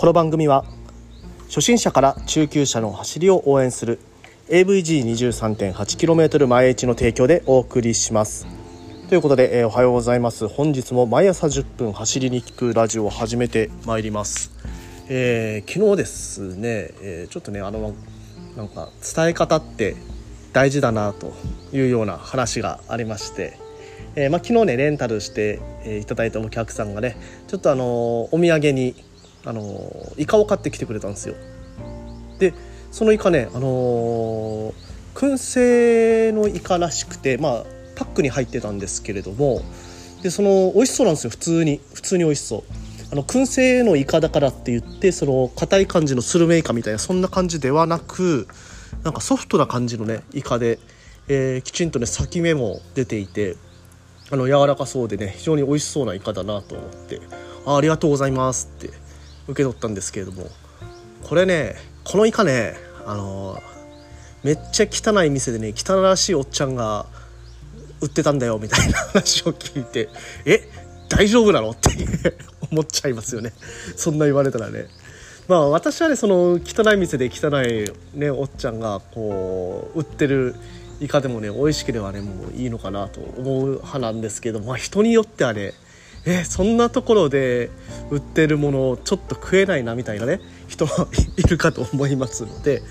この番組は初心者から中級者の走りを応援する AVG23.8km 前市の提供でお送りします。ということで、えー、おはようございます。本日も毎朝10分走りに聞くラジオを始めてまいります、えー、昨日ですね、えー、ちょっとねあのなんか伝え方って大事だなというような話がありましてえーまあ、昨日ねレンタルして、えー、いただいたお客さんがねちょっとあのー、お土産にあの、イカを買ってきてくれたんですよ。でそのイカねあの、燻製のイカらしくてまあパックに入ってたんですけれどもでその美味しそうなんですよ普通に。普通に美味しそう。あの燻製のイカだからって言ってその硬い感じのスルメイカみたいなそんな感じではなくなんかソフトな感じのねイカで、えー、きちんとね裂き目も出ていてあの柔らかそうでね非常に美味しそうなイカだなと思ってあありがとうございますって受け取ったんですけれどもこれねこのイカねあの、めっちゃ汚い店でね汚らしいおっちゃんが売ってたんだよみたいな 話を聞いてえ大丈夫なの？って思っちゃいますよね。そんな言われたらね。まあ私はねその汚い店で汚いねおっちゃんがこう売ってるイカでもね美味しければねもういいのかなと思う派なんですけどまあ人によってはねえそんなところで売ってるものをちょっと食えないなみたいなね人は いるかと思いますので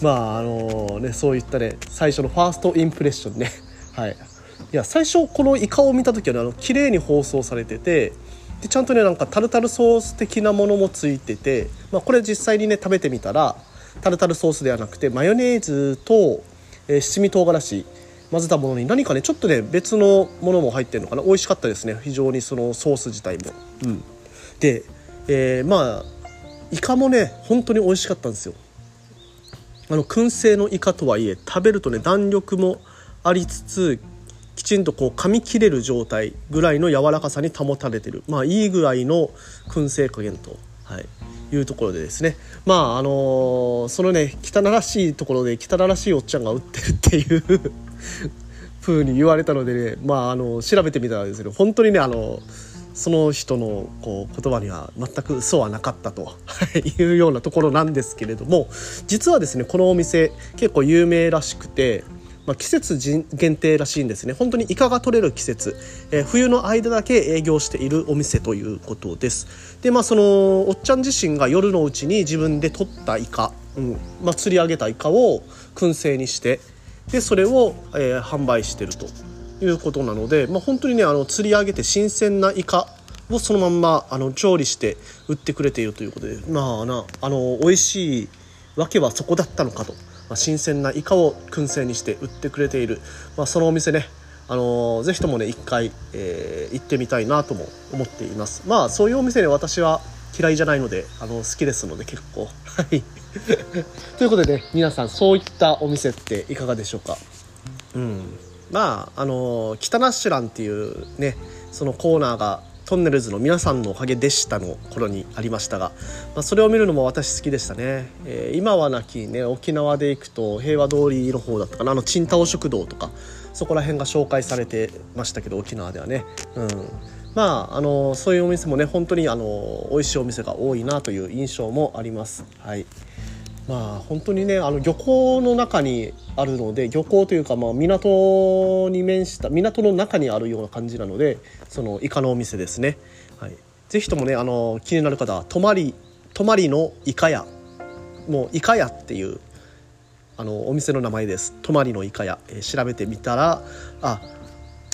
まああのねそういったね最初のファーストインプレッションね。はい。いや最初このイカを見た時はねあの綺麗に包装されててでちゃんとねなんかタルタルソース的なものもついてて、まあ、これ実際にね食べてみたらタルタルソースではなくてマヨネーズとえー、七味唐辛子混ぜたものに何かねちょっとね別のものも入ってるのかな。美味しかったですね。非常にそのソース自体も。うん、で、えー、まあイカもね本当に美味しかったんですよ。あの燻製のイカとはいえ食べるとね弾力もありつつきちんとこう噛み切れる状態ぐらいの柔らかさに保たれてる。まあいい具合の燻製加減と、はい、いうところでですね。まああのー、そのね汚らしいところで汚らしいおっちゃんが売ってるっていう風に言われたのでねまああの調べてみたらですね本当にねあのその人のこう言葉には全く嘘はなかったというようなところなんですけれども実はですねこのお店結構有名らしくてまあ、季節限定らしいんですね。本当にイカが取れる季節、えー、冬の間だけ営業しているお店ということです。でまあそのおっちゃん自身が夜のうちに自分で取ったイカ、うんまあ、釣り上げたイカを燻製にしてでそれを、えー、販売してるということなので、まあ、本当にねあの釣り上げて新鮮なイカをそのまんまあの調理して売ってくれているということでまあなあの美味しいわけはそこだったのかと。まあ、新鮮なイカを燻製にして売ってくれている、まあ、そのお店ねあのー、ぜひともね一回、えー、行ってみたいなとも思っています。まあそういうお店ね私は嫌いじゃないのであの好きですので結構。はい。ということでね皆さんそういったお店っていかがでしょうか？うん。まああの、北ナッシュランっていうねそのコーナーがトンネルズの皆さんのおかげでしたの頃にありましたが、まあ、それを見るのも私好きでしたね、えー、今はなきね沖縄で行くと平和通りの方だったかな？あのチンタオ食堂とかそこら辺が紹介されてましたけど沖縄ではね。うん。まああのそういうお店もね本当にあの美味しいお店が多いなという印象もあります。はい。まあ本当にねあの漁港の中にあるので漁港というかまあ港に面した港の中にあるような感じなのでそのイカのお店ですね、はい、ぜひともねあの気になる方は泊まり泊まりのイカ屋。もうイカ屋っていうあのお店の名前です。泊まりのイカ屋、えー、調べてみたらあ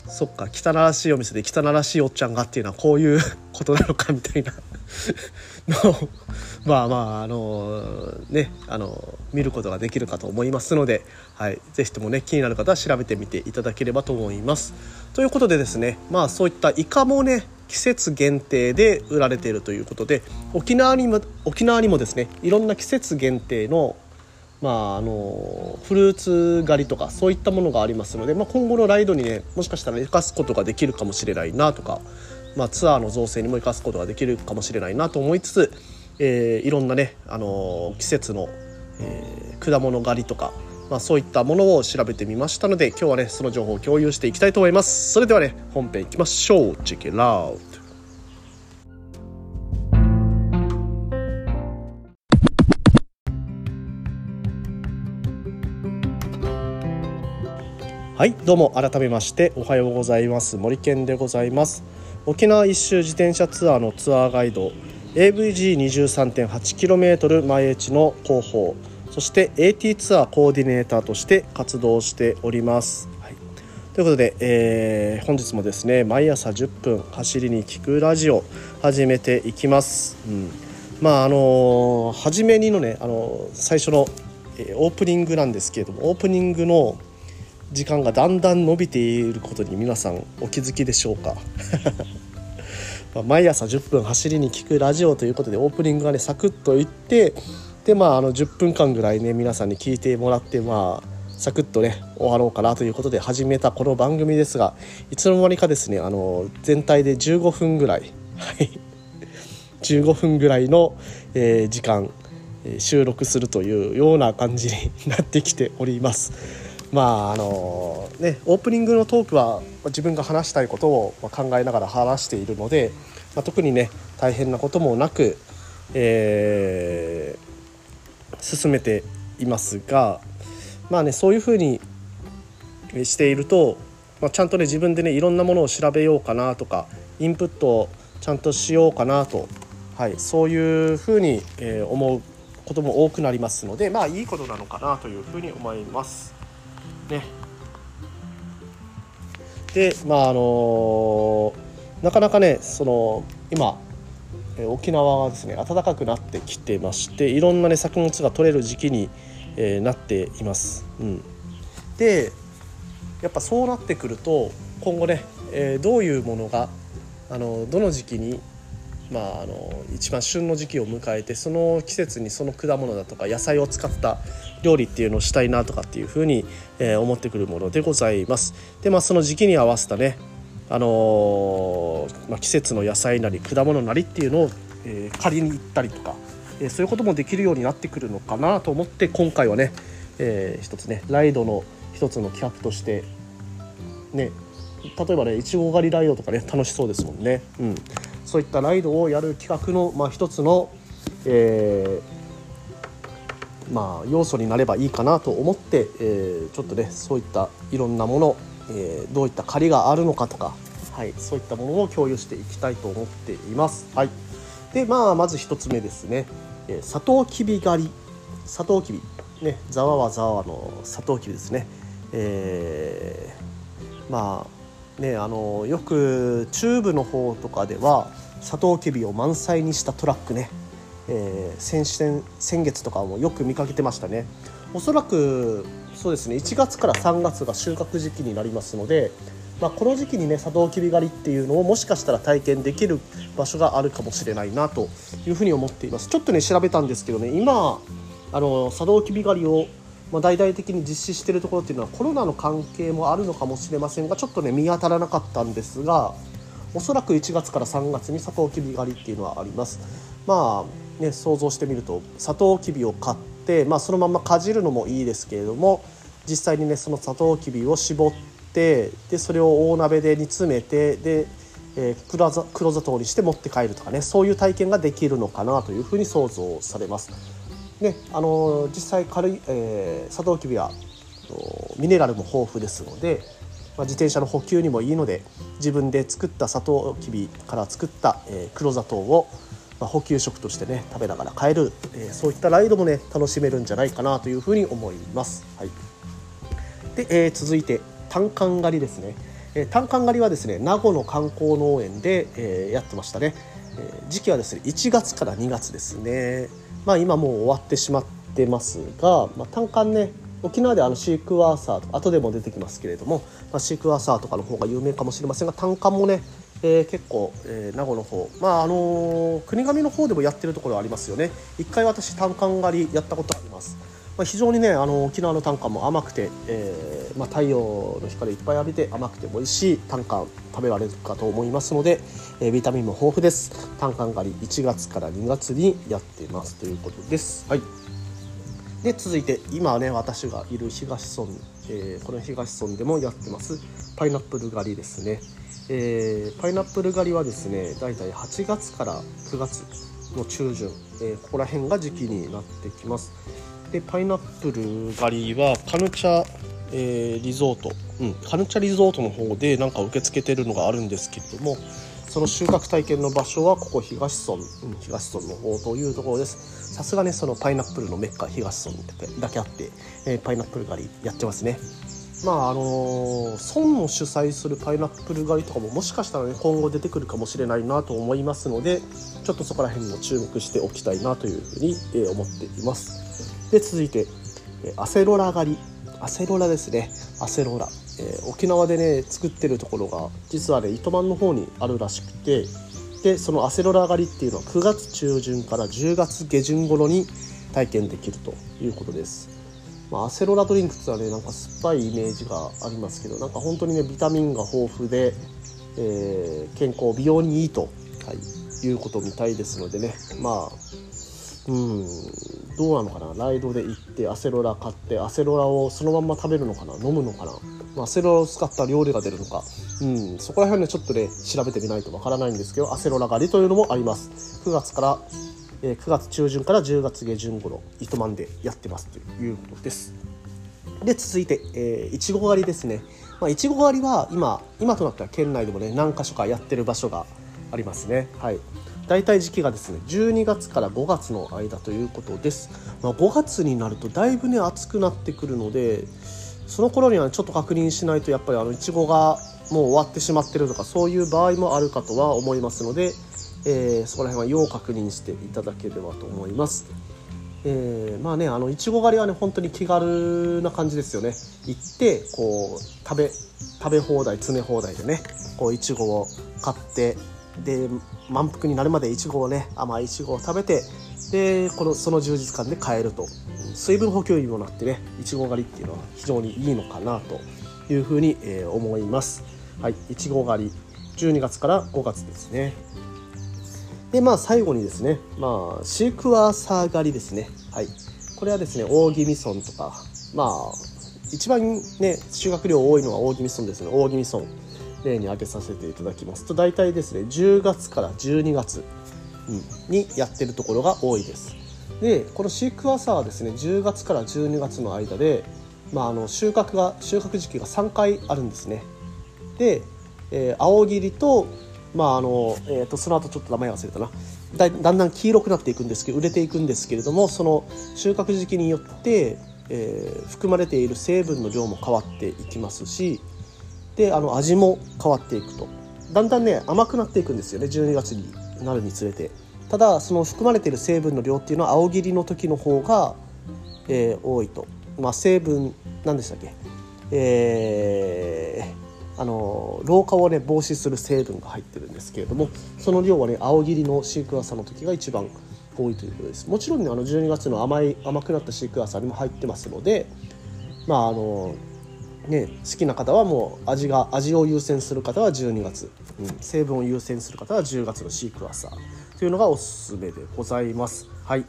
そっか汚らしいお店で汚らしいおっちゃんがっていうのはこういうことなのかみたいな。の まあまああのねあの見ることができるかと思いますので、はい、ぜひともね気になる方は調べてみていただければと思います。ということでですねまあそういったイカもね季節限定で売られているということで沖縄にも沖縄にもですねいろんな季節限定のまあ、あのフルーツ狩りとかそういったものがありますので、まあ、今後のライドにねもしかしたら生かすことができるかもしれないなとか、まあ、ツアーの造成にも生かすことができるかもしれないなと思いつつ、えー、いろんなね、あのー、季節の、えー、果物狩りとか、まあ、そういったものを調べてみましたので今日はねその情報を共有していきたいと思います。それではね本編いきましょう。チェケラウトはいどうも改めましておはようございます。森健でございます。沖縄一周自転車ツアーのツアーガイド AVG23.8km 前越の広報そして AT ツアーコーディネーターとして活動しております、はい、ということで、えー、本日もですね毎朝10分走りに聞くラジオ始めていきます、うん、まああのー、初めにのね、あのー、最初の、えー、オープニングなんですけれどもオープニングの時間がだんだん伸びていることに皆さんお気づきでしょうか？毎朝10分走りに聞くラジオということでオープニングがねサクッといってでまああの10分間ぐらいね皆さんに聞いてもらってまあサクッとね終わろうかなということで始めたこの番組ですがいつの間にかですねあの全体で15分ぐらいはい15分ぐらいの、えー、時間収録するというような感じになってきております。まああのねオープニングのトークは自分が話したいことを考えながら話しているので、まあ、特にね大変なこともなく、えー、進めていますがまあねそういうふうにしていると、まあ、ちゃんとね自分でねいろんなものを調べようかなとかインプットをちゃんとしようかなと、はい、そういうふうに、え、思うことも多くなりますのでまあいいことなのかなというふうに思います。ねでまああのなかなかねその今沖縄はですね暖かくなってきてましていろんなね作物が取れる時期に、えー、なっています。うん、でやっぱそうなってくると今後ね、えー、どういうものがあのどの時期にまあ、あの一番旬の時期を迎えてその季節にその果物だとか野菜を使った料理っていうのをしたいなとかっていうふうに、えー、思ってくるものでございます。でまあその時期に合わせたね、あのー、まあ、季節の野菜なり果物なりっていうのを、えー、借りに行ったりとか、えそういうこともできるようになってくるのかなと思って今回はね、えー、一つねライドの一つの企画としてね例えばねいちご狩りライドとかね楽しそうですもんね。うんそういったライドをやる企画の、まあ、一つの、えー、まあ、要素になればいいかなと思って、えー、ちょっとねそういったいろんなもの、えー、どういった借りがあるのかとか、はい、そういったものを共有していきたいと思っています。はい、で、まあ、まず1つ目ですね、えサトウキビ狩りサトウキビねざわはざわのサトウキビですね。えー、まあねあのよく中部の方とかではサトウキビを満載にしたトラックね、えー、先先月とかもよく見かけてましたね。おそらくそうですね。1月から3月が収穫時期になりますので、まあ、この時期にねサトウキビ狩りっていうのをもしかしたら体験できる場所があるかもしれないなというふうに思っています。ちょっとね調べたんですけどね。今あのサトウキビ狩りをまあ、大々的に実施しているところっていうのはコロナの関係もあるのかもしれませんがちょっとね見当たらなかったんですがおそらく1月から3月にサトウキビ狩りっていうのはありますまあね想像してみるとサトウキビを買って、まあ、そのままかじるのもいいですけれども実際にねそのサトウキビを絞ってでそれを大鍋で煮詰めてで、えー、黒砂黒砂糖にして持って帰るとかねそういう体験ができるのかなというふうに想像されます。ねあの実際軽い、えー、サトウキビはミネラルも豊富ですのでまあ、自転車の補給にもいいので自分で作ったサトウキビから作った、えー、黒砂糖を、まあ、補給食としてね食べながら帰る、えー、そういったライドもね楽しめるんじゃないかなというふうに思います。はい、で、えー、続いて単管狩りですね。え単管狩りはですね名護の観光農園で、えやってましたね、え時期はですね1月から2月ですね。まあ今もう終わってしまってますが、まあ、単管ね沖縄であのシークワーサーとか後でも出てきますけれども、まあ、シークワーサーとかの方が有名かもしれませんが単価もね、えー、結構、えー、名護の方まああのー、国頭の方でもやってるところありますよね。一回私単管狩りやったことあります、まあ、非常にねあの沖縄の単価も甘くて、えーまあ、太陽の光いっぱい浴びて甘くて美味しい単管食べられるかと思いますので、えー、ビタミンも豊富です。単管狩り1月から2月にやってます。ということです。はい。で続いて今ね私がいる東村、えー、この東村でもやってますパイナップル狩りですね、えー、パイナップル狩りはですねだいたい8月から9月の中旬、えー、ここら辺が時期になってきます。でパイナップル狩りはカヌチャ、えリゾート。うん、カルチャリゾートの方でなんか受け付けてるのがあるんですけれどもその収穫体験の場所はここ東村、東村の方というところです。さすがねそのパイナップルのメッカ東村だけあって、えー、パイナップル狩りやってますね。まああのー、村の主催するパイナップル狩りとかももしかしたらね今後出てくるかもしれないなと思いますのでちょっとそこら辺も注目しておきたいなというふうに、えー、思っています。で続いて、アセロラ狩り。アセロラですね。アセロラ。えー、沖縄でね作ってるところが実はね糸満の方にあるらしくてでそのアセロラ狩りっていうのは9月中旬から10月下旬頃に体験できるということです、まあ、アセロラドリンクっていうのはねなんか酸っぱいイメージがありますけどなんか本当にねビタミンが豊富で、えー、健康美容にいいと、はい、いうことみたいですのでね。まあうんどうなのかな？ライドで行ってアセロラ買ってアセロラをそのまま食べるのかな？飲むのかな、まあ、アセロラを使った料理が出るのか、うん、そこら辺ねちょっとね調べてみないとわからないんですけどアセロラ狩りというのもあります。9月から、え、9月中旬から10月下旬頃糸満でやってますということです。で続いて、えー、いちご狩りですね。まあ、いちご狩りは今今となっては県内でもね何か所かやってる場所がありますね。はい。大体時期がですね12月から5月の間ということです、まあ、5月になるとだいぶね暑くなってくるのでその頃にはちょっと確認しないとやっぱりあのいちごがもう終わってしまってるとかそういう場合もあるかとは思いますので、えー、そこら辺は要確認していただければと思います。えー、まあねあのいちご狩りはね本当に気軽な感じですよね行ってこう食べ食べ放題詰め放題でねこういちごを買ってで満腹になるまでいちごをね甘いいちごを食べてでこのその充実感で帰ると。水分補給にもなってねいちご狩りっていうのは非常にいいのかなというふうに、え、思います。はいいちご狩り。12月から5月ですね。でまあ最後にですねまあシークワーサー狩りですね。はい。これはですね大宜味村とか。まあ一番ね収穫量多いのは大宜味村ですね。大宜味村。例に挙げさせていただきますと大体ですね10月から12月、にやってるところが多いです。でこのシークワーサーはですね10月から12月の間で、まあ、あの収穫が収穫時期が3回あるんですね。で、えー、青切りとまああのえーと、その後ちょっと名前忘れたな。だだんだん黄色くなっていくんですけど売れていくんですけれどもその収穫時期によって、えー、含まれている成分の量も変わっていきますしであの味も変わっていくと。だんだんね甘くなっていくんですよね12月になるにつれて。ただその含まれている成分の量っていうのは青切りの時の方が、えー、多いと、まあ、成分何でしたっけ？えー、あの老化をね防止する成分が入ってるんですけれどもその量はね青切りのシークワーサーの時が一番多いということです。もちろんねあの12月の甘い甘くなったシークワーサーにも入ってますのでまああのね、好きな方はもう味が味を優先する方は12月、うん、成分を優先する方は10月のシークワーサー。というのがおすすめでございます。はい。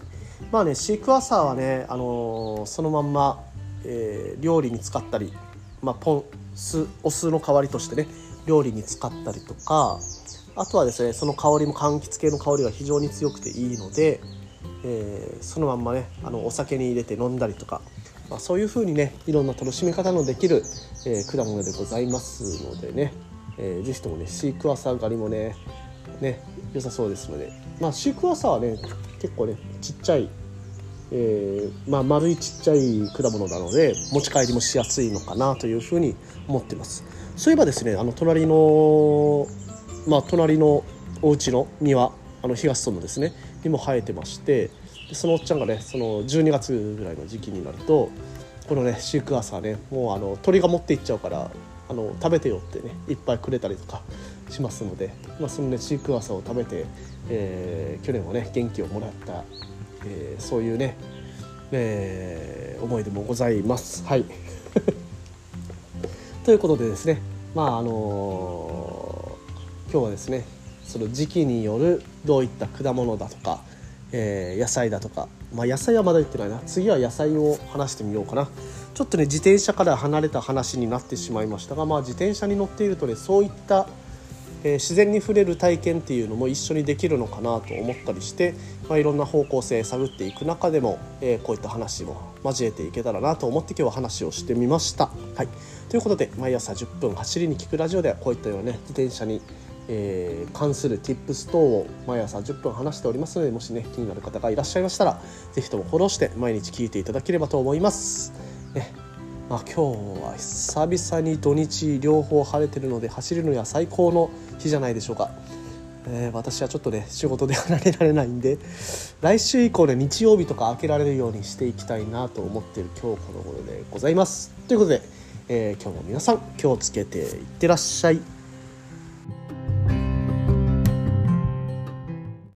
まあねシークワーサーはね、あのー、そのまんま、えー、料理に使ったり、まあ、ポン酢お酢の代わりとしてね料理に使ったりとかあとはですねその香りも柑橘系の香りが非常に強くていいので、えー、そのまんまねあのお酒に入れて飲んだりとかまあ、そういうふうにねいろんな楽しみ方のできる、えー、果物でございますのでね、えー、ぜひともねシークワーサー狩りもねね良さそうですので、まあ、シークワーサーはね結構ねちっちゃい、えー、まあ、丸いちっちゃい果物なので持ち帰りもしやすいのかなというふうに思ってます。そういえばですねあの隣のまあ隣のお家の庭あの東村のですねにも生えてましてでそのおっちゃんがねその12月ぐらいの時期になるとこのねシークワーサーねもうあの鳥が持っていっちゃうからあの食べてよってねいっぱいくれたりとかしますので、まあ、そのねシークワーサーを食べて、えー、去年はね元気をもらった、えー、そういうね、えー、思い出もございます。はい ということでですねまああの、今日はですねその時期によるどういった果物だとかえー、野菜だとか、まあ、野菜はまだ言ってないな。次は野菜を話してみようかな。ちょっとね自転車から離れた話になってしまいましたが、まあ、自転車に乗っているとねそういった、えー、自然に触れる体験っていうのも一緒にできるのかなと思ったりして、まあ、いろんな方向性探っていく中でも、えー、こういった話も交えていけたらなと思って今日は話をしてみました。はい、ということで毎朝10分走りに聞くラジオではこういったようなね自転車に、えー、関する Tips 等を毎朝10分話しておりますのでもしね気になる方がいらっしゃいましたら是非ともフォローして毎日聞いていただければと思います。ねまあ、今日は久々に土日両方晴れてるので走るのには最高の日じゃないでしょうか。えー、私はちょっとね仕事で離れられないんで来週以降ね日曜日とか開けられるようにしていきたいなと思っている今日この頃でございますということで、えー、今日も皆さん気をつけていってらっしゃい